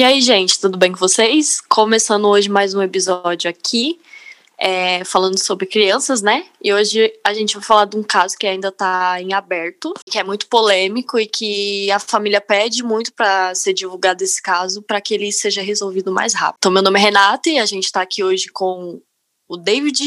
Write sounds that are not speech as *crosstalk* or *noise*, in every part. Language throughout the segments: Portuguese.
E aí, gente, tudo bem com vocês? Começando hoje mais um episódio aqui, é, falando sobre crianças, né? E hoje a gente vai falar de um caso que ainda tá em aberto, que é muito polêmico e que a família pede muito para ser divulgado esse caso para que ele seja resolvido mais rápido. Então, meu nome é Renata e a gente tá aqui hoje com o David,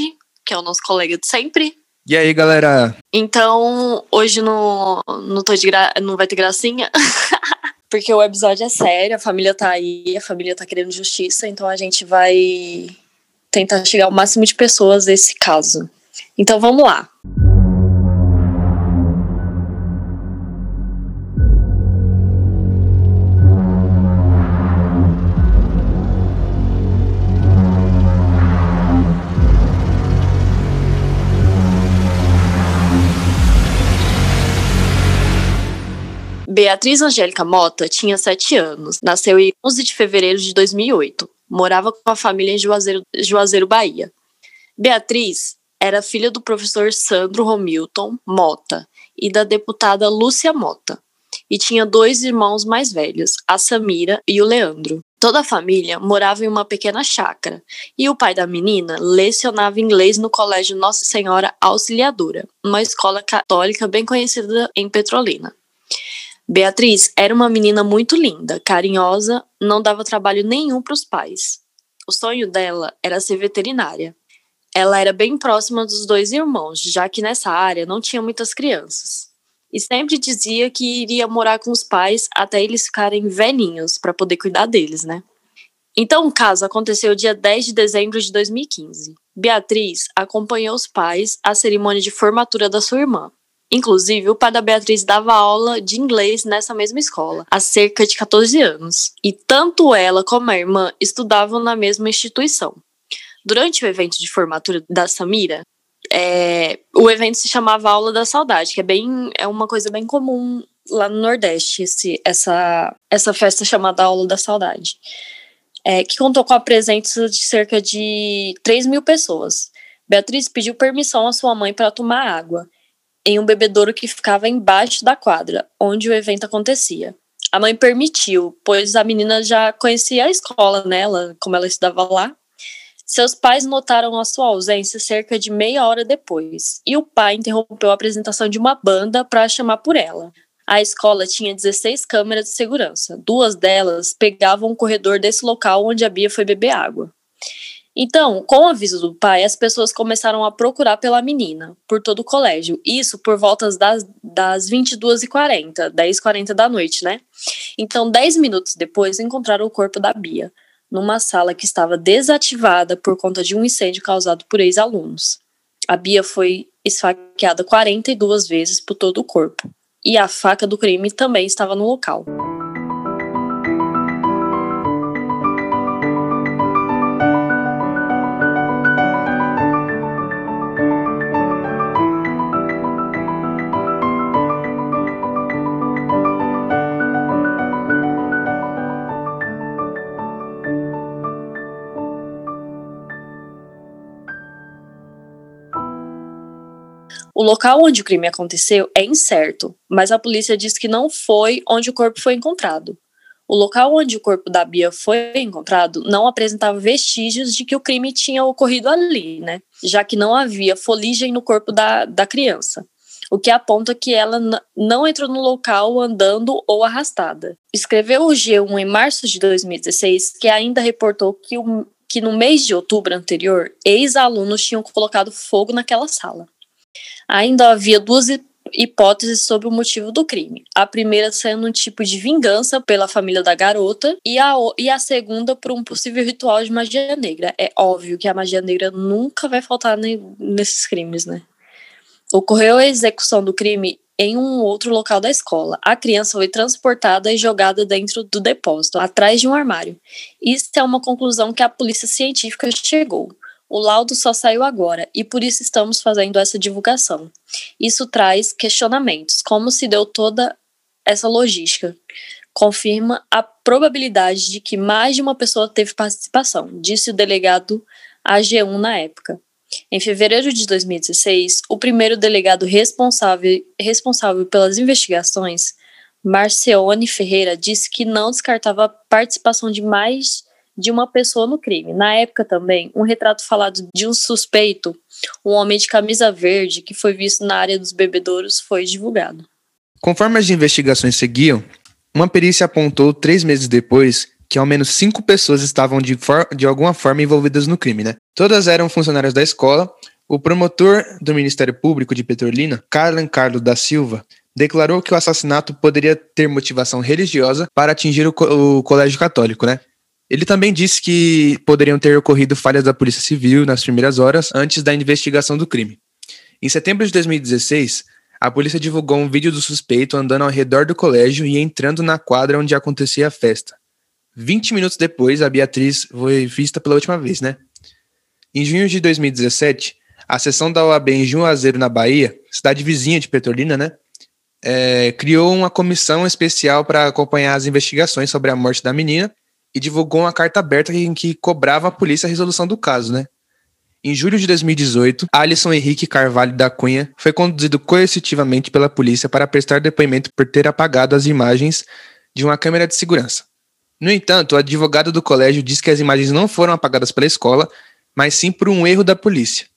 que é o nosso colega de sempre. E aí, galera? Então, hoje não, tô de gra... não vai ter gracinha. *laughs* porque o episódio é sério, a família tá aí, a família tá querendo justiça, então a gente vai tentar chegar ao máximo de pessoas nesse caso. Então vamos lá. Beatriz Angélica Mota tinha 7 anos, nasceu em 11 de fevereiro de 2008. Morava com a família em Juazeiro, Juazeiro, Bahia. Beatriz era filha do professor Sandro Romilton Mota e da deputada Lúcia Mota. E tinha dois irmãos mais velhos, a Samira e o Leandro. Toda a família morava em uma pequena chácara e o pai da menina lecionava inglês no Colégio Nossa Senhora Auxiliadora, uma escola católica bem conhecida em Petrolina. Beatriz era uma menina muito linda, carinhosa, não dava trabalho nenhum para os pais. O sonho dela era ser veterinária. Ela era bem próxima dos dois irmãos, já que nessa área não tinha muitas crianças. E sempre dizia que iria morar com os pais até eles ficarem velhinhos para poder cuidar deles, né? Então o caso aconteceu dia 10 de dezembro de 2015. Beatriz acompanhou os pais à cerimônia de formatura da sua irmã. Inclusive, o pai da Beatriz dava aula de inglês nessa mesma escola, há cerca de 14 anos. E tanto ela como a irmã estudavam na mesma instituição. Durante o evento de formatura da Samira, é, o evento se chamava Aula da Saudade, que é bem é uma coisa bem comum lá no Nordeste, esse, essa, essa festa chamada Aula da Saudade. É, que contou com a presença de cerca de 3 mil pessoas. Beatriz pediu permissão à sua mãe para tomar água em um bebedouro que ficava embaixo da quadra, onde o evento acontecia. A mãe permitiu, pois a menina já conhecia a escola, né, como ela estudava lá. Seus pais notaram a sua ausência cerca de meia hora depois, e o pai interrompeu a apresentação de uma banda para chamar por ela. A escola tinha 16 câmeras de segurança. Duas delas pegavam o corredor desse local onde a Bia foi beber água. Então, com o aviso do pai, as pessoas começaram a procurar pela menina, por todo o colégio. Isso por volta das, das 22h40, 10h40 da noite, né? Então, 10 minutos depois, encontraram o corpo da Bia, numa sala que estava desativada por conta de um incêndio causado por ex-alunos. A Bia foi esfaqueada 42 vezes por todo o corpo. E a faca do crime também estava no local. O local onde o crime aconteceu é incerto, mas a polícia diz que não foi onde o corpo foi encontrado. O local onde o corpo da Bia foi encontrado não apresentava vestígios de que o crime tinha ocorrido ali, né? Já que não havia foligem no corpo da, da criança, o que aponta que ela não entrou no local andando ou arrastada. Escreveu o G1 em março de 2016 que ainda reportou que, o, que no mês de outubro anterior, ex-alunos tinham colocado fogo naquela sala. Ainda havia duas hipóteses sobre o motivo do crime. A primeira sendo um tipo de vingança pela família da garota e a, e a segunda por um possível ritual de magia negra. É óbvio que a magia negra nunca vai faltar nesses crimes, né? Ocorreu a execução do crime em um outro local da escola. A criança foi transportada e jogada dentro do depósito, atrás de um armário. Isso é uma conclusão que a polícia científica chegou. O laudo só saiu agora e por isso estamos fazendo essa divulgação. Isso traz questionamentos, como se deu toda essa logística. Confirma a probabilidade de que mais de uma pessoa teve participação, disse o delegado AG1 na época. Em fevereiro de 2016, o primeiro delegado responsável, responsável pelas investigações, Marceone Ferreira disse que não descartava a participação de mais de uma pessoa no crime. Na época também, um retrato falado de um suspeito, um homem de camisa verde que foi visto na área dos bebedouros, foi divulgado. Conforme as investigações seguiam, uma perícia apontou três meses depois que ao menos cinco pessoas estavam de, de alguma forma envolvidas no crime, né? Todas eram funcionárias da escola. O promotor do Ministério Público de Petrolina, Carlen Carlos da Silva, declarou que o assassinato poderia ter motivação religiosa para atingir o, co o colégio católico, né? Ele também disse que poderiam ter ocorrido falhas da Polícia Civil nas primeiras horas antes da investigação do crime. Em setembro de 2016, a polícia divulgou um vídeo do suspeito andando ao redor do colégio e entrando na quadra onde acontecia a festa. 20 minutos depois, a Beatriz foi vista pela última vez, né? Em junho de 2017, a sessão da OAB em Juazeiro, na Bahia, cidade vizinha de Petrolina, né? É, criou uma comissão especial para acompanhar as investigações sobre a morte da menina e divulgou uma carta aberta em que cobrava a polícia a resolução do caso, né? Em julho de 2018, Alisson Henrique Carvalho da Cunha foi conduzido coercitivamente pela polícia para prestar depoimento por ter apagado as imagens de uma câmera de segurança. No entanto, o advogado do colégio disse que as imagens não foram apagadas pela escola, mas sim por um erro da polícia.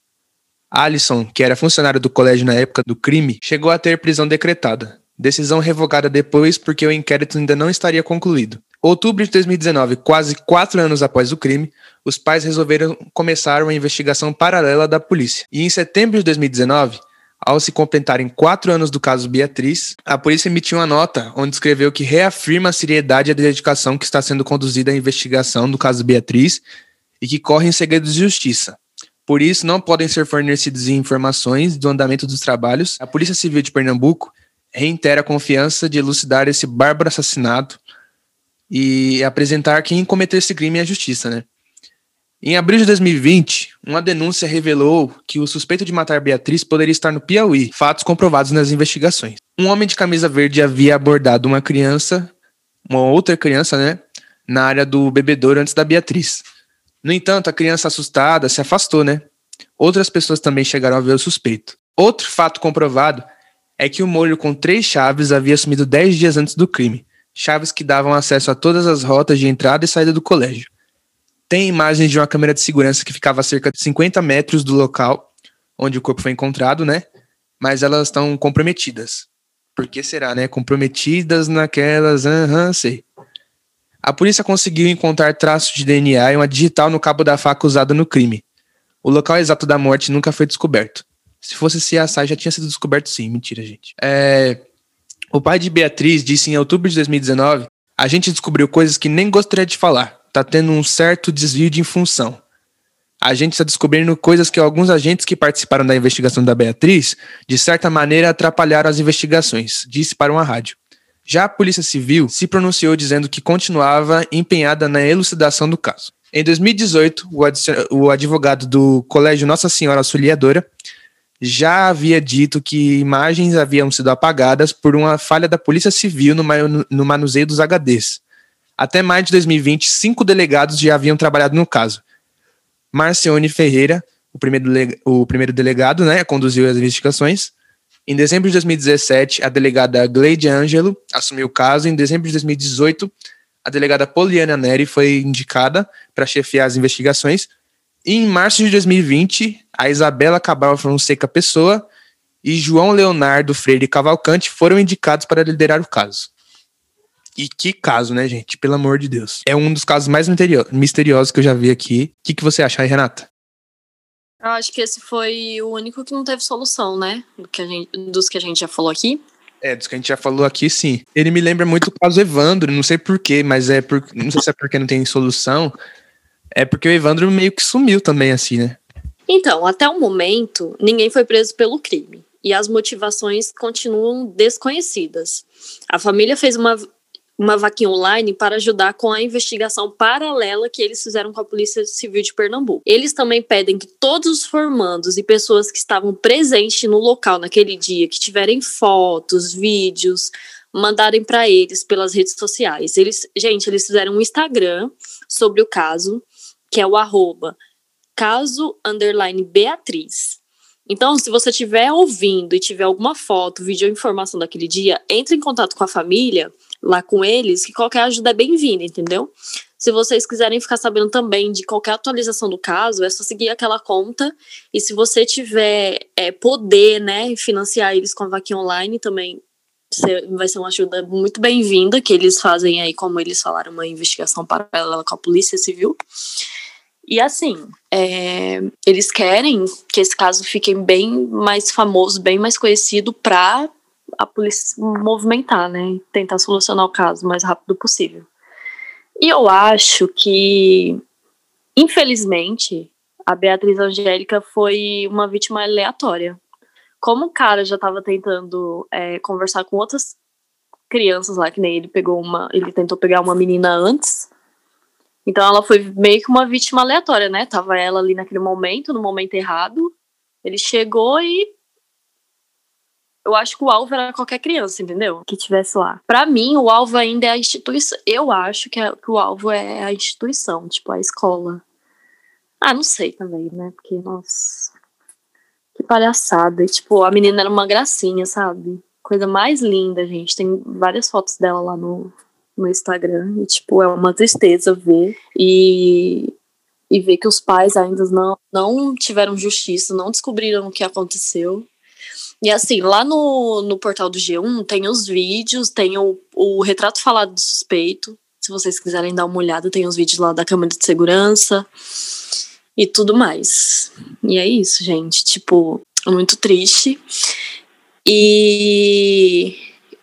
Alisson, que era funcionário do colégio na época do crime, chegou a ter prisão decretada. Decisão revogada depois porque o inquérito ainda não estaria concluído. Outubro de 2019, quase quatro anos após o crime, os pais resolveram começar uma investigação paralela da polícia. E em setembro de 2019, ao se completarem quatro anos do caso Beatriz, a polícia emitiu uma nota onde escreveu que reafirma a seriedade e a dedicação que está sendo conduzida à investigação do caso Beatriz e que corre em segredo de justiça. Por isso, não podem ser fornecidas informações do andamento dos trabalhos. A Polícia Civil de Pernambuco reitera a confiança de elucidar esse bárbaro assassinato e apresentar quem cometeu esse crime à justiça, né? Em abril de 2020, uma denúncia revelou que o suspeito de matar Beatriz poderia estar no Piauí, fatos comprovados nas investigações. Um homem de camisa verde havia abordado uma criança, uma outra criança, né, na área do bebedouro antes da Beatriz. No entanto, a criança assustada se afastou, né? Outras pessoas também chegaram a ver o suspeito. Outro fato comprovado é que o molho com três chaves havia sumido dez dias antes do crime chaves que davam acesso a todas as rotas de entrada e saída do colégio. Tem imagens de uma câmera de segurança que ficava a cerca de 50 metros do local onde o corpo foi encontrado, né? Mas elas estão comprometidas. Por que será, né? Comprometidas naquelas. Aham, sei. A polícia conseguiu encontrar traços de DNA e uma digital no cabo da faca usada no crime. O local exato da morte nunca foi descoberto. Se fosse CSI, já tinha sido descoberto sim. Mentira, gente. É, o pai de Beatriz disse em outubro de 2019: A gente descobriu coisas que nem gostaria de falar. Tá tendo um certo desvio de função. A gente está descobrindo coisas que alguns agentes que participaram da investigação da Beatriz, de certa maneira, atrapalharam as investigações, disse para uma rádio. Já a Polícia Civil se pronunciou dizendo que continuava empenhada na elucidação do caso. Em 2018, o advogado do Colégio Nossa Senhora Auxiliadora já havia dito que imagens haviam sido apagadas por uma falha da Polícia Civil no, no manuseio dos HDs. Até maio de 2020, cinco delegados já haviam trabalhado no caso. Marcione Ferreira, o primeiro, o primeiro delegado, né, conduziu as investigações. Em dezembro de 2017, a delegada Gleide Angelo assumiu o caso. Em dezembro de 2018, a delegada Poliana Neri foi indicada para chefiar as investigações. Em março de 2020, a Isabela Cabral Fonseca Pessoa e João Leonardo Freire Cavalcante foram indicados para liderar o caso. E que caso, né, gente? Pelo amor de Deus. É um dos casos mais misteriosos que eu já vi aqui. O que, que você acha aí, Renata? Eu acho que esse foi o único que não teve solução, né? Do que gente, dos que a gente já falou aqui. É, dos que a gente já falou aqui, sim. Ele me lembra muito o caso Evandro, não sei porquê, mas é por, não sei se é porque não tem solução. É porque o Evandro meio que sumiu também, assim, né? Então, até o momento, ninguém foi preso pelo crime e as motivações continuam desconhecidas. A família fez uma, uma vaquinha online para ajudar com a investigação paralela que eles fizeram com a Polícia Civil de Pernambuco. Eles também pedem que todos os formandos e pessoas que estavam presentes no local naquele dia, que tiverem fotos, vídeos, mandarem para eles pelas redes sociais. Eles, gente, eles fizeram um Instagram sobre o caso, que é o arroba caso underline Beatriz. Então, se você estiver ouvindo e tiver alguma foto, vídeo ou informação daquele dia, entre em contato com a família, lá com eles, que qualquer ajuda é bem-vinda, entendeu? Se vocês quiserem ficar sabendo também de qualquer atualização do caso, é só seguir aquela conta. E se você tiver é, poder, né, financiar eles com a vaquinha online, também vai ser uma ajuda muito bem-vinda, que eles fazem aí, como eles falaram, uma investigação paralela com a Polícia Civil. E assim, é, eles querem que esse caso fique bem mais famoso, bem mais conhecido para a polícia movimentar, né? Tentar solucionar o caso o mais rápido possível. E eu acho que, infelizmente, a Beatriz Angélica foi uma vítima aleatória. Como o cara já estava tentando é, conversar com outras crianças lá, que nem ele pegou uma. Ele tentou pegar uma menina antes então ela foi meio que uma vítima aleatória, né? Tava ela ali naquele momento, no momento errado. Ele chegou e eu acho que o alvo era qualquer criança, entendeu? Que tivesse lá. Para mim, o alvo ainda é a instituição. Eu acho que, é, que, o alvo é a instituição, tipo a escola. Ah, não sei também, né? Porque, nossa. Que palhaçada. E, tipo, a menina era uma gracinha, sabe? Coisa mais linda, gente. Tem várias fotos dela lá no, no Instagram e, tipo, é uma tristeza ver e, e ver que os pais ainda não, não tiveram justiça, não descobriram o que aconteceu. E assim, lá no, no portal do G1 tem os vídeos, tem o, o retrato falado do suspeito. Se vocês quiserem dar uma olhada, tem os vídeos lá da câmera de segurança e tudo mais. E é isso, gente. Tipo, muito triste. E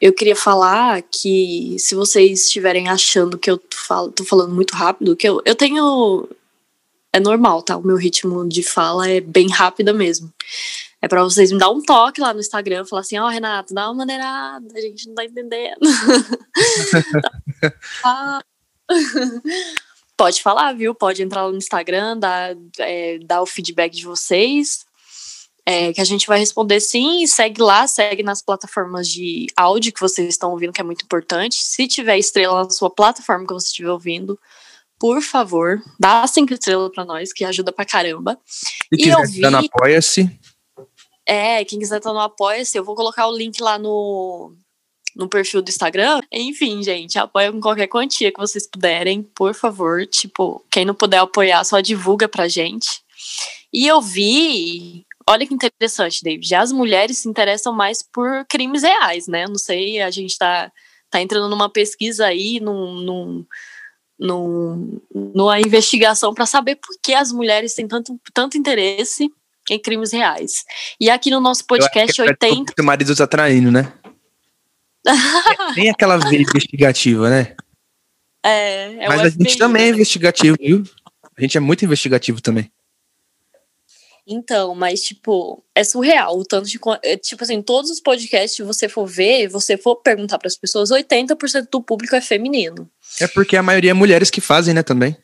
eu queria falar que se vocês estiverem achando que eu falo, tô falando muito rápido, que eu, eu tenho. É normal, tá? O meu ritmo de fala é bem rápida mesmo. É para vocês me dar um toque lá no Instagram, falar assim, ó, oh, Renato, dá uma maneirada, a gente não tá entendendo. *laughs* ah. Pode falar, viu? Pode entrar lá no Instagram, dar, é, dar o feedback de vocês é, que a gente vai responder sim. Segue lá, segue nas plataformas de áudio que vocês estão ouvindo, que é muito importante. Se tiver estrela na sua plataforma que você estiver ouvindo, por favor, dá cinco estrelas para nós, que ajuda pra caramba. E quiser ouvir, estar no Apoia-se. É, quem quiser estar no Apoia-se, eu vou colocar o link lá no, no perfil do Instagram. Enfim, gente, apoia com qualquer quantia que vocês puderem, por favor. Tipo, quem não puder apoiar, só divulga pra gente. E eu vi Olha que interessante, David. As mulheres se interessam mais por crimes reais, né? Não sei, a gente tá, tá entrando numa pesquisa aí, num, num, num numa investigação para saber por que as mulheres têm tanto, tanto interesse em crimes reais. E aqui no nosso podcast, Eu 80. É o marido tá traindo, né? *laughs* Nem aquela veia investigativa, né? É, é Mas a gente também é investigativo, viu? A gente é muito investigativo também. Então, mas, tipo, é surreal o tanto de. É, tipo assim, todos os podcasts que você for ver, você for perguntar para as pessoas, 80% do público é feminino. É porque a maioria é mulheres que fazem, né, também.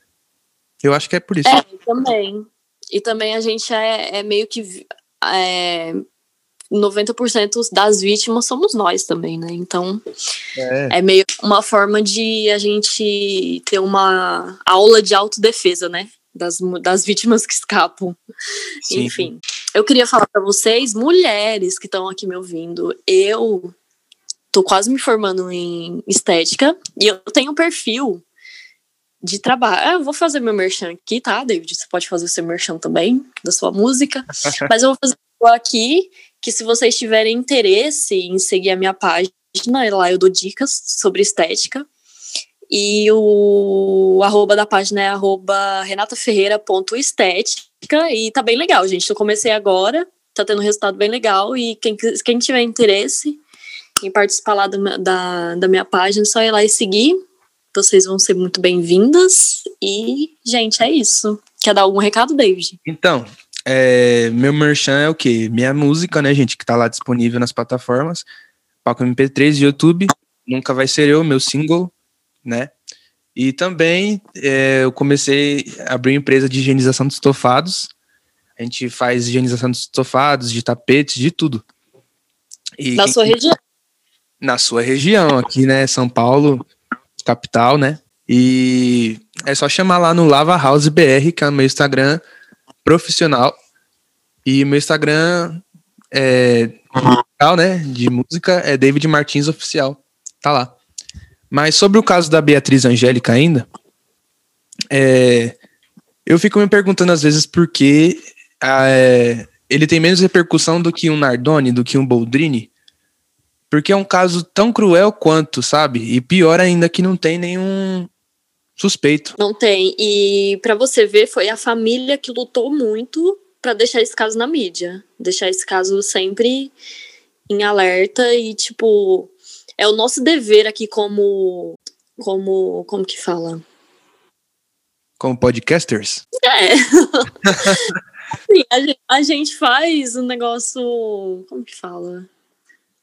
Eu acho que é por isso. É, também. E também a gente é, é meio que. É, 90% das vítimas somos nós também, né? Então é. é. meio uma forma de a gente ter uma aula de autodefesa, né? Das, das vítimas que escapam. Sim. Enfim, eu queria falar para vocês, mulheres que estão aqui me ouvindo, eu tô quase me formando em estética e eu tenho um perfil de trabalho. Ah, eu vou fazer meu merchan aqui, tá, David? Você pode fazer o seu merchan também, da sua música. *laughs* Mas eu vou fazer aqui que se vocês tiverem interesse em seguir a minha página, lá eu dou dicas sobre estética. E o arroba da página é arroba renataferreira.estética. E tá bem legal, gente. Eu comecei agora, tá tendo um resultado bem legal. E quem, quem tiver interesse em participar lá do, da, da minha página, é só ir lá e seguir. Vocês vão ser muito bem-vindas. E, gente, é isso. Quer dar algum recado, David? Então, é, meu merchan é o quê? Minha música, né, gente, que tá lá disponível nas plataformas. Paco MP3 YouTube. Nunca vai ser eu, meu single né? E também é, eu comecei a abrir uma empresa de higienização de estofados. A gente faz higienização de estofados, de tapetes, de tudo. E na quem, sua região? Na sua região, aqui, né? São Paulo, capital, né? E é só chamar lá no Lava House BR, que é o meu Instagram profissional. E meu Instagram é uhum. né, de música é David Martins Oficial. Tá lá. Mas sobre o caso da Beatriz Angélica ainda, é, eu fico me perguntando às vezes por que é, ele tem menos repercussão do que um Nardoni, do que um Boldrini, porque é um caso tão cruel quanto, sabe? E pior ainda que não tem nenhum suspeito. Não tem. E para você ver, foi a família que lutou muito para deixar esse caso na mídia, deixar esse caso sempre em alerta e tipo, é o nosso dever aqui como como como que fala? Como podcasters? É. Sim, a, gente, a gente faz um negócio. Como que fala?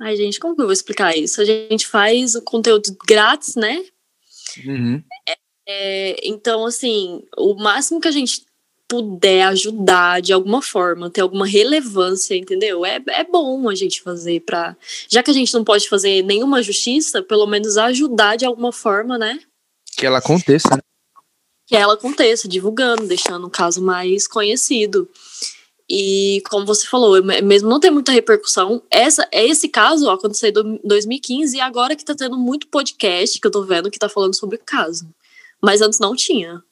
Ai, gente, como que eu vou explicar isso? A gente faz o conteúdo grátis, né? Uhum. É, é, então, assim, o máximo que a gente puder ajudar de alguma forma, ter alguma relevância, entendeu? É, é bom a gente fazer para, já que a gente não pode fazer nenhuma justiça, pelo menos ajudar de alguma forma, né? Que ela aconteça, né? Que ela aconteça, divulgando, deixando o caso mais conhecido. E como você falou, mesmo não ter muita repercussão, essa, esse caso aconteceu em 2015 e agora que tá tendo muito podcast que eu tô vendo que tá falando sobre o caso. Mas antes não tinha.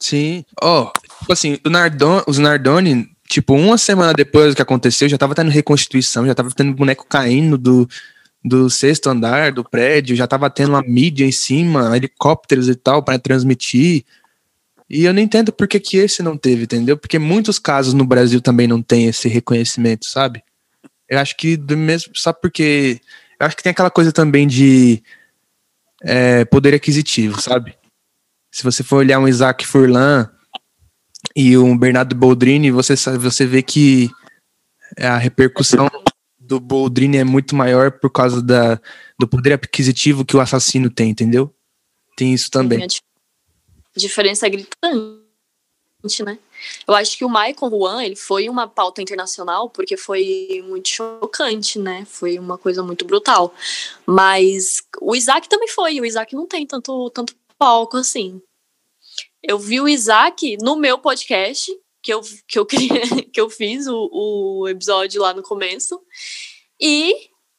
Sim. Ó, oh, assim, o os Nardoni, tipo, uma semana depois do que aconteceu, já tava tendo reconstituição, já tava tendo boneco caindo do, do sexto andar do prédio, já tava tendo uma mídia em cima, helicópteros e tal, para transmitir. E eu não entendo por que, que esse não teve, entendeu? Porque muitos casos no Brasil também não tem esse reconhecimento, sabe? Eu acho que do mesmo, só porque eu acho que tem aquela coisa também de é, poder aquisitivo, sabe? Se você for olhar um Isaac Furlan e um Bernardo Boldrini, você você vê que a repercussão do Boldrini é muito maior por causa da, do poder aquisitivo que o assassino tem, entendeu? Tem isso também diferença é gritante, né? Eu acho que o Michael Juan, ele foi uma pauta internacional porque foi muito chocante, né? Foi uma coisa muito brutal. Mas o Isaac também foi. O Isaac não tem tanto, tanto palco assim. Eu vi o Isaac no meu podcast, que eu, que eu, *laughs* que eu fiz o, o episódio lá no começo. E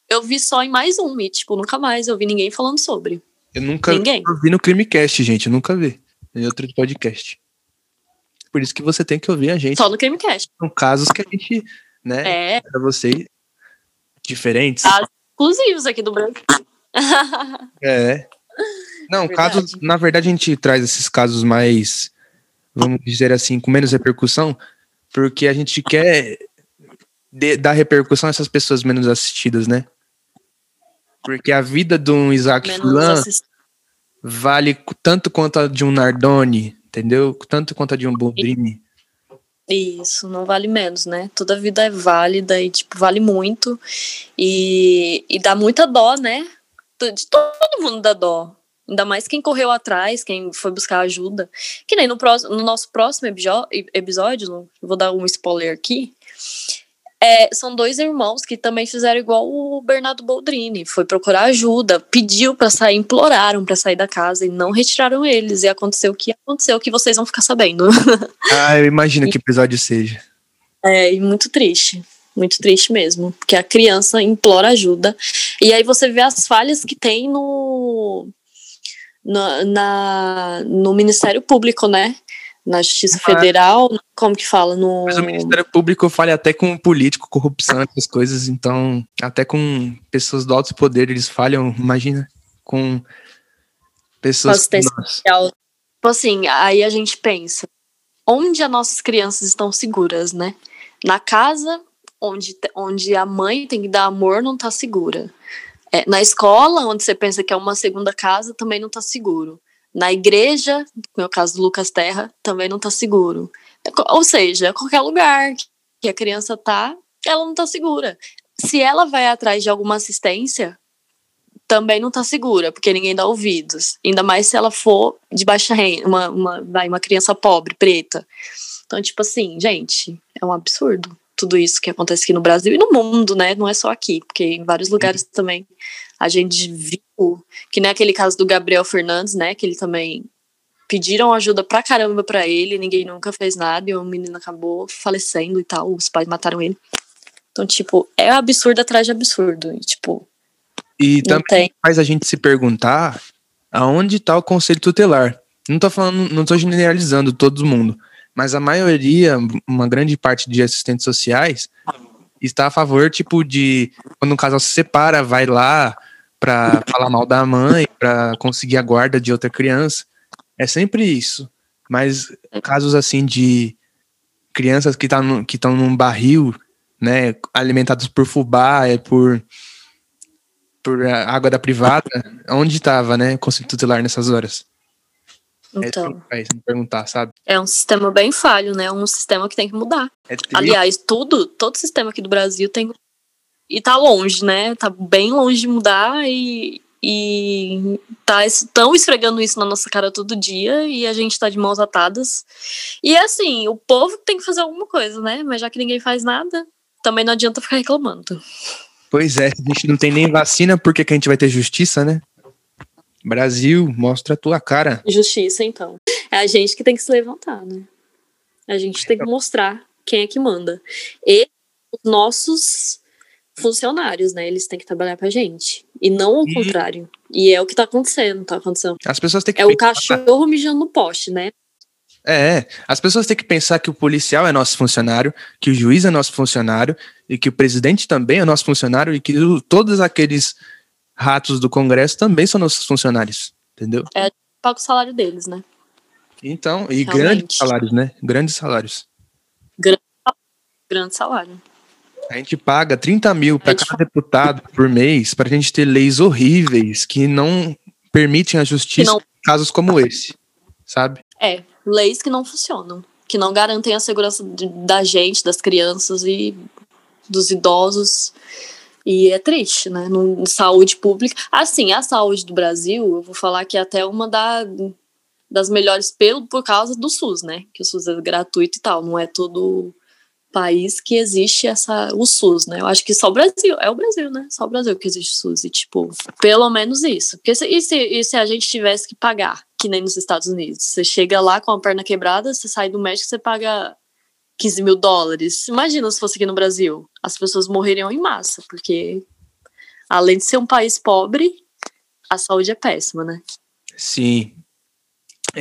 eu vi só em mais um, e, tipo, nunca mais eu vi ninguém falando sobre. Eu nunca ninguém. vi no Crimecast, gente, eu nunca vi em outro podcast. Por isso que você tem que ouvir a gente. Só no Crimecast. São casos que a gente, né, é. para você diferentes. Casos exclusivos aqui do Brasil. *laughs* é. Não, verdade. casos, na verdade a gente traz esses casos mais, vamos dizer assim, com menos repercussão, porque a gente quer de, dar repercussão a essas pessoas menos assistidas, né? Porque a vida de um Isaac Fulan vale tanto quanto a de um Nardoni, entendeu? Tanto quanto a de um Boldrini. Isso, não vale menos, né? Toda vida é válida e, tipo, vale muito. E, e dá muita dó, né? De todo mundo dá dó. Ainda mais quem correu atrás, quem foi buscar ajuda. Que nem no, próximo, no nosso próximo episódio, vou dar um spoiler aqui, é, são dois irmãos que também fizeram igual o Bernardo Boldrini. Foi procurar ajuda, pediu para sair, imploraram para sair da casa e não retiraram eles. E aconteceu o que aconteceu, que vocês vão ficar sabendo. *laughs* Ah, eu imagino e, que episódio seja. É, e muito triste. Muito triste mesmo. Porque a criança implora ajuda. E aí você vê as falhas que tem no. Na, na no Ministério Público, né? na Justiça ah. Federal, como que fala? No... Mas o Ministério Público falha até com político, corrupção, essas coisas, então, até com pessoas do alto poder eles falham, imagina, com pessoas... Tipo assim, aí a gente pensa, onde as nossas crianças estão seguras, né? Na casa, onde, onde a mãe tem que dar amor, não tá segura. É, na escola, onde você pensa que é uma segunda casa, também não tá seguro. Na igreja, no meu caso do Lucas Terra, também não está seguro. Ou seja, qualquer lugar que a criança tá, ela não está segura. Se ela vai atrás de alguma assistência, também não está segura, porque ninguém dá ouvidos. Ainda mais se ela for de baixa renda, uma, uma, vai, uma criança pobre, preta. Então, tipo assim, gente, é um absurdo tudo isso que acontece aqui no Brasil e no mundo, né? Não é só aqui, porque em vários lugares também a gente viu, que nem aquele caso do Gabriel Fernandes, né? Que ele também pediram ajuda pra caramba pra ele, ninguém nunca fez nada, e o menino acabou falecendo e tal, os pais mataram ele. Então, tipo, é absurdo atrás de absurdo. E, tipo. E também tem. faz a gente se perguntar aonde está o conselho tutelar. Não tô falando, não tô generalizando todo mundo, mas a maioria, uma grande parte de assistentes sociais está a favor, tipo, de quando um casal se separa, vai lá para falar mal da mãe, para conseguir a guarda de outra criança. É sempre isso. Mas casos assim de crianças que tá estão num barril, né, alimentados por fubá, é por por água da privada, onde estava, né, conselho tutelar nessas horas? Então. É, me perguntar, sabe? É um sistema bem falho, né? Um sistema que tem que mudar. É Aliás, tudo, todo sistema aqui do Brasil tem e tá longe, né? Tá bem longe de mudar e e tá estão esfregando isso na nossa cara todo dia e a gente tá de mãos atadas. E assim, o povo tem que fazer alguma coisa, né? Mas já que ninguém faz nada, também não adianta ficar reclamando. Pois é, se a gente não tem nem vacina, por que, que a gente vai ter justiça, né? Brasil, mostra a tua cara. Justiça, então. É a gente que tem que se levantar, né? A gente tem que mostrar quem é que manda. E os nossos funcionários, né? Eles têm que trabalhar pra gente. E não o contrário. E é o que tá acontecendo, tá acontecendo. As pessoas têm que É o cachorro mijando no poste, né? É, as pessoas têm que pensar que o policial é nosso funcionário, que o juiz é nosso funcionário, e que o presidente também é nosso funcionário, e que todos aqueles ratos do Congresso também são nossos funcionários, entendeu? É, paga o salário deles, né? Então, e Realmente. grandes salários, né? Grandes salários. Grande, grande salário. A gente paga 30 mil para cada deputado por mês para a gente ter leis horríveis que não permitem a justiça não... em casos como esse, sabe? É, leis que não funcionam, que não garantem a segurança de, da gente, das crianças e dos idosos. E é triste, né? No, saúde pública. Assim, a saúde do Brasil, eu vou falar que é até uma da, das melhores pelo, por causa do SUS, né? Que o SUS é gratuito e tal, não é todo país que existe essa o SUS, né? Eu acho que só o Brasil, é o Brasil, né? Só o Brasil que existe o SUS e tipo, pelo menos isso. Porque se, e, se, e se a gente tivesse que pagar, que nem nos Estados Unidos, você chega lá com a perna quebrada, você sai do médico, você paga 15 mil dólares. Imagina se fosse aqui no Brasil, as pessoas morreriam em massa, porque além de ser um país pobre, a saúde é péssima, né? Sim,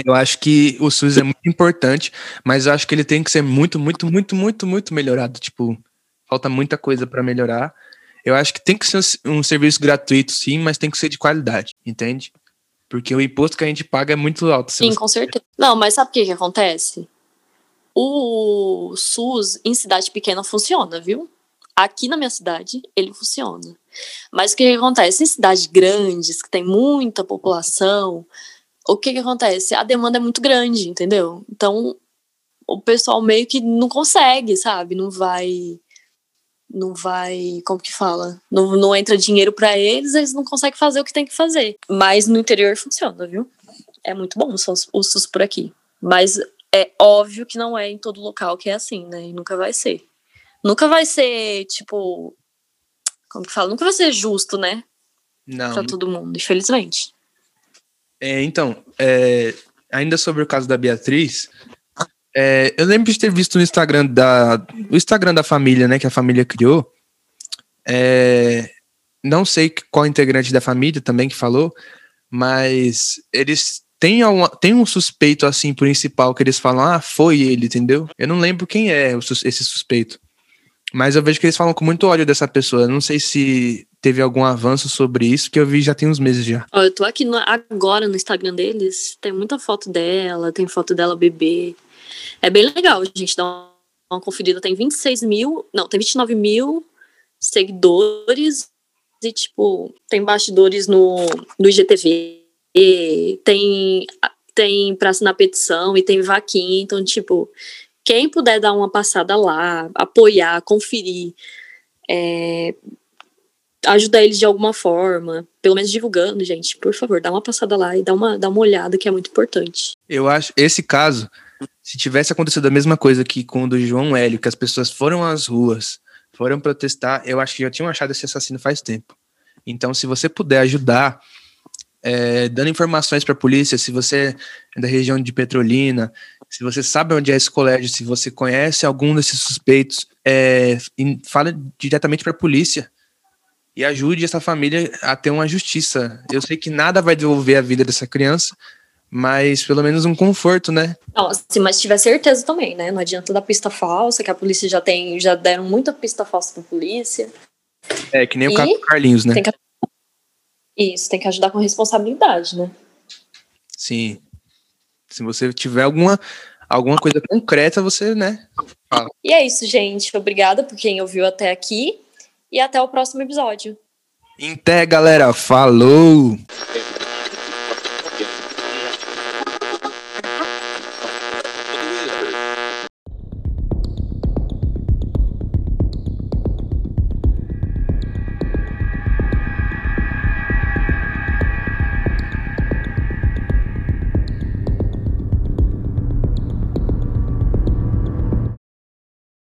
eu acho que o SUS é muito importante, mas eu acho que ele tem que ser muito, muito, muito, muito, muito melhorado. Tipo, falta muita coisa para melhorar. Eu acho que tem que ser um serviço gratuito, sim, mas tem que ser de qualidade, entende? Porque o imposto que a gente paga é muito alto. Sim, com certeza. Não, mas sabe o que, que acontece? O SUS em cidade pequena funciona, viu? Aqui na minha cidade, ele funciona. Mas o que, que acontece? Em cidades grandes, que tem muita população, o que que acontece? A demanda é muito grande, entendeu? Então, o pessoal meio que não consegue, sabe? Não vai não vai, como que fala? Não, não entra dinheiro para eles, eles não conseguem fazer o que tem que fazer. Mas no interior funciona, viu? É muito bom o SUS por aqui. Mas é óbvio que não é em todo local que é assim, né? E nunca vai ser. Nunca vai ser, tipo. Como que fala? Nunca vai ser justo, né? Não. Pra todo mundo, infelizmente. É, então, é, ainda sobre o caso da Beatriz, é, eu lembro de ter visto no Instagram da, o Instagram da família, né, que a família criou. É, não sei qual integrante da família também que falou, mas eles têm, uma, têm um suspeito assim principal que eles falam, ah, foi ele, entendeu? Eu não lembro quem é esse suspeito. Mas eu vejo que eles falam com muito ódio dessa pessoa. Eu não sei se teve algum avanço sobre isso, que eu vi já tem uns meses já. Ó, eu tô aqui no, agora no Instagram deles, tem muita foto dela, tem foto dela bebê. É bem legal, gente dá uma, uma conferida. Tem 26 mil, não, tem 29 mil seguidores e, tipo, tem bastidores no, no IGTV, tem, tem pra assinar petição e tem vaquinha, então, tipo, quem puder dar uma passada lá, apoiar, conferir, é, ajudar eles de alguma forma, pelo menos divulgando, gente, por favor, dá uma passada lá e dá uma, dá uma olhada que é muito importante. Eu acho, esse caso, se tivesse acontecido a mesma coisa que com o do João Hélio, que as pessoas foram às ruas, foram protestar, eu acho que já tinham achado esse assassino faz tempo. Então, se você puder ajudar, é, dando informações para a polícia, se você é da região de Petrolina, se você sabe onde é esse colégio, se você conhece algum desses suspeitos, é, fala diretamente para a polícia e ajude essa família a ter uma justiça. Eu sei que nada vai devolver a vida dessa criança, mas pelo menos um conforto, né? Não, assim, mas tiver certeza também, né? Não adianta dar pista falsa, que a polícia já tem, já deram muita pista falsa pra polícia. É, que nem e o caso do Carlinhos, né? Tem isso, tem que ajudar com responsabilidade, né? Sim. Se você tiver alguma, alguma coisa concreta, você, né? Fala. E é isso, gente. Obrigada por quem ouviu até aqui. E até o próximo episódio. Até, galera. Falou!